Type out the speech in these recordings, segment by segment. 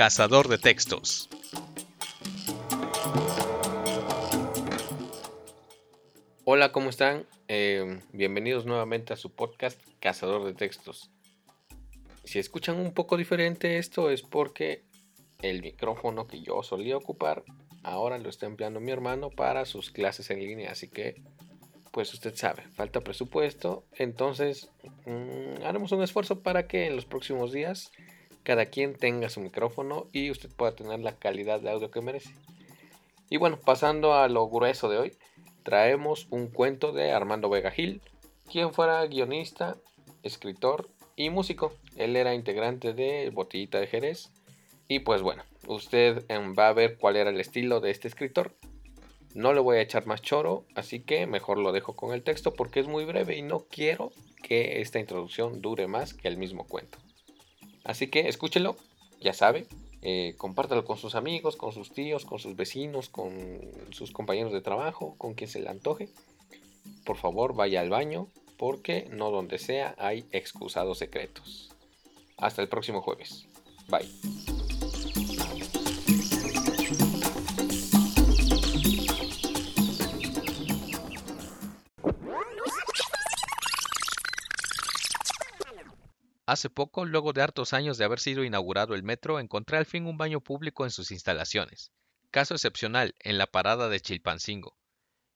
Cazador de textos. Hola, ¿cómo están? Eh, bienvenidos nuevamente a su podcast Cazador de textos. Si escuchan un poco diferente esto es porque el micrófono que yo solía ocupar ahora lo está empleando mi hermano para sus clases en línea, así que pues usted sabe, falta presupuesto, entonces mm, haremos un esfuerzo para que en los próximos días cada quien tenga su micrófono y usted pueda tener la calidad de audio que merece. Y bueno, pasando a lo grueso de hoy, traemos un cuento de Armando Vega Gil, quien fuera guionista, escritor y músico. Él era integrante de Botellita de Jerez. Y pues bueno, usted em, va a ver cuál era el estilo de este escritor. No le voy a echar más choro, así que mejor lo dejo con el texto porque es muy breve y no quiero que esta introducción dure más que el mismo cuento. Así que escúchelo, ya sabe, eh, compártalo con sus amigos, con sus tíos, con sus vecinos, con sus compañeros de trabajo, con quien se le antoje. Por favor, vaya al baño, porque no donde sea hay excusados secretos. Hasta el próximo jueves. Bye. Hace poco, luego de hartos años de haber sido inaugurado el metro, encontré al fin un baño público en sus instalaciones. Caso excepcional, en la parada de Chilpancingo.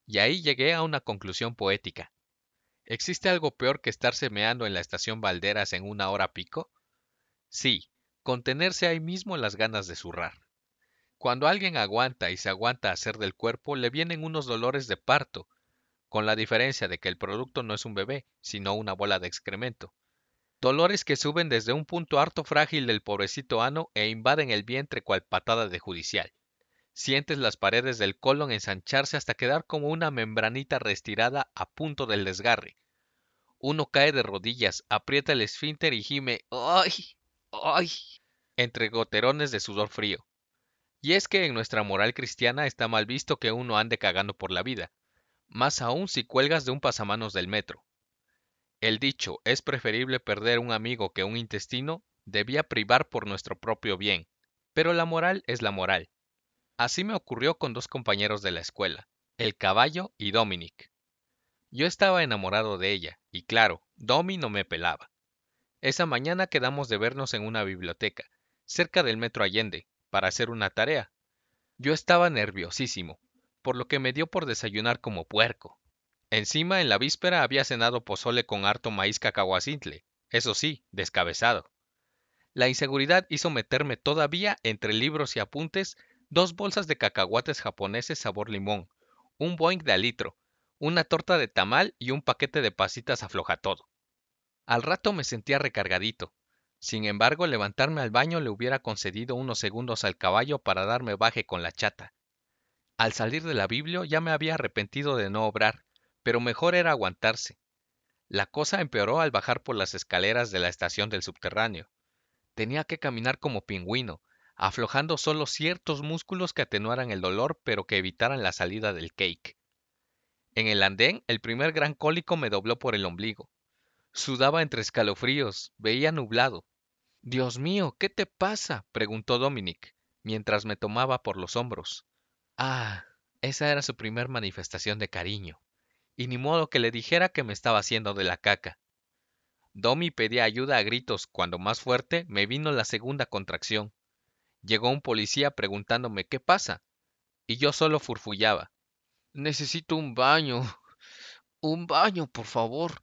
Y ahí llegué a una conclusión poética. ¿Existe algo peor que estarse meando en la estación Valderas en una hora pico? Sí, contenerse ahí mismo las ganas de zurrar. Cuando alguien aguanta y se aguanta hacer del cuerpo, le vienen unos dolores de parto, con la diferencia de que el producto no es un bebé, sino una bola de excremento dolores que suben desde un punto harto frágil del pobrecito ano e invaden el vientre cual patada de judicial. Sientes las paredes del colon ensancharse hasta quedar como una membranita restirada a punto del desgarre. Uno cae de rodillas, aprieta el esfínter y gime ¡Ay! ¡Ay! entre goterones de sudor frío. Y es que en nuestra moral cristiana está mal visto que uno ande cagando por la vida, más aún si cuelgas de un pasamanos del metro. El dicho es preferible perder un amigo que un intestino debía privar por nuestro propio bien, pero la moral es la moral. Así me ocurrió con dos compañeros de la escuela, el caballo y Dominic. Yo estaba enamorado de ella, y claro, Domi no me pelaba. Esa mañana quedamos de vernos en una biblioteca, cerca del metro Allende, para hacer una tarea. Yo estaba nerviosísimo, por lo que me dio por desayunar como puerco. Encima, en la víspera había cenado pozole con harto maíz cacahuacintle, eso sí, descabezado. La inseguridad hizo meterme todavía entre libros y apuntes dos bolsas de cacahuates japoneses sabor limón, un boing de alitro, una torta de tamal y un paquete de pasitas afloja todo. Al rato me sentía recargadito. Sin embargo, levantarme al baño le hubiera concedido unos segundos al caballo para darme baje con la chata. Al salir de la Biblia ya me había arrepentido de no obrar, pero mejor era aguantarse. La cosa empeoró al bajar por las escaleras de la estación del subterráneo. Tenía que caminar como pingüino, aflojando solo ciertos músculos que atenuaran el dolor pero que evitaran la salida del cake. En el andén, el primer gran cólico me dobló por el ombligo. Sudaba entre escalofríos, veía nublado. Dios mío, ¿qué te pasa? preguntó Dominic, mientras me tomaba por los hombros. Ah, esa era su primer manifestación de cariño y ni modo que le dijera que me estaba haciendo de la caca. Domi pedía ayuda a gritos cuando más fuerte me vino la segunda contracción. Llegó un policía preguntándome qué pasa, y yo solo furfullaba. Necesito un baño. Un baño, por favor.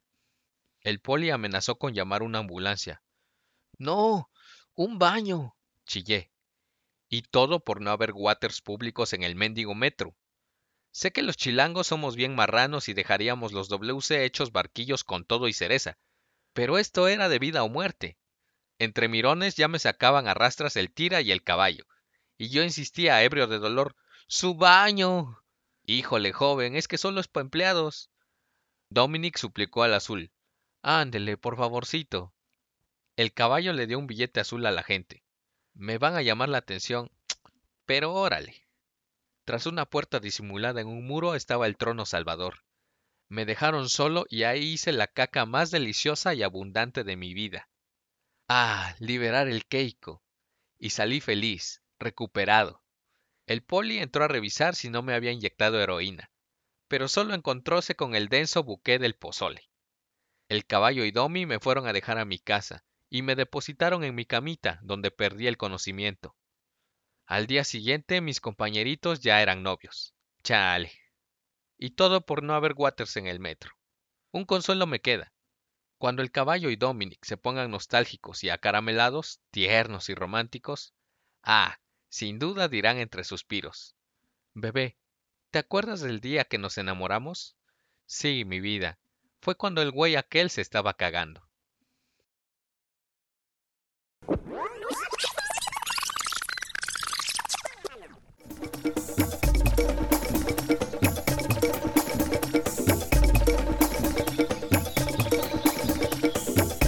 El poli amenazó con llamar una ambulancia. No, un baño, chillé. Y todo por no haber waters públicos en el mendigo metro. Sé que los chilangos somos bien marranos y dejaríamos los WC hechos barquillos con todo y cereza, pero esto era de vida o muerte. Entre mirones ya me sacaban a rastras el tira y el caballo, y yo insistía, ebrio de dolor, ¡Su baño! Híjole, joven, es que solo es para empleados. Dominic suplicó al azul. Ándele, por favorcito. El caballo le dio un billete azul a la gente. Me van a llamar la atención, pero órale. Tras una puerta disimulada en un muro estaba el trono salvador. Me dejaron solo y ahí hice la caca más deliciosa y abundante de mi vida. Ah, liberar el Keiko. Y salí feliz, recuperado. El poli entró a revisar si no me había inyectado heroína, pero solo encontróse con el denso buque del pozole. El caballo y Domi me fueron a dejar a mi casa y me depositaron en mi camita, donde perdí el conocimiento. Al día siguiente mis compañeritos ya eran novios. Chale. Y todo por no haber Waters en el metro. Un consuelo me queda. Cuando el caballo y Dominic se pongan nostálgicos y acaramelados, tiernos y románticos, ah, sin duda dirán entre suspiros. Bebé, ¿te acuerdas del día que nos enamoramos? Sí, mi vida. Fue cuando el güey aquel se estaba cagando.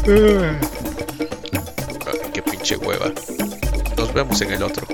Qué pinche hueva. Nos vemos en el otro.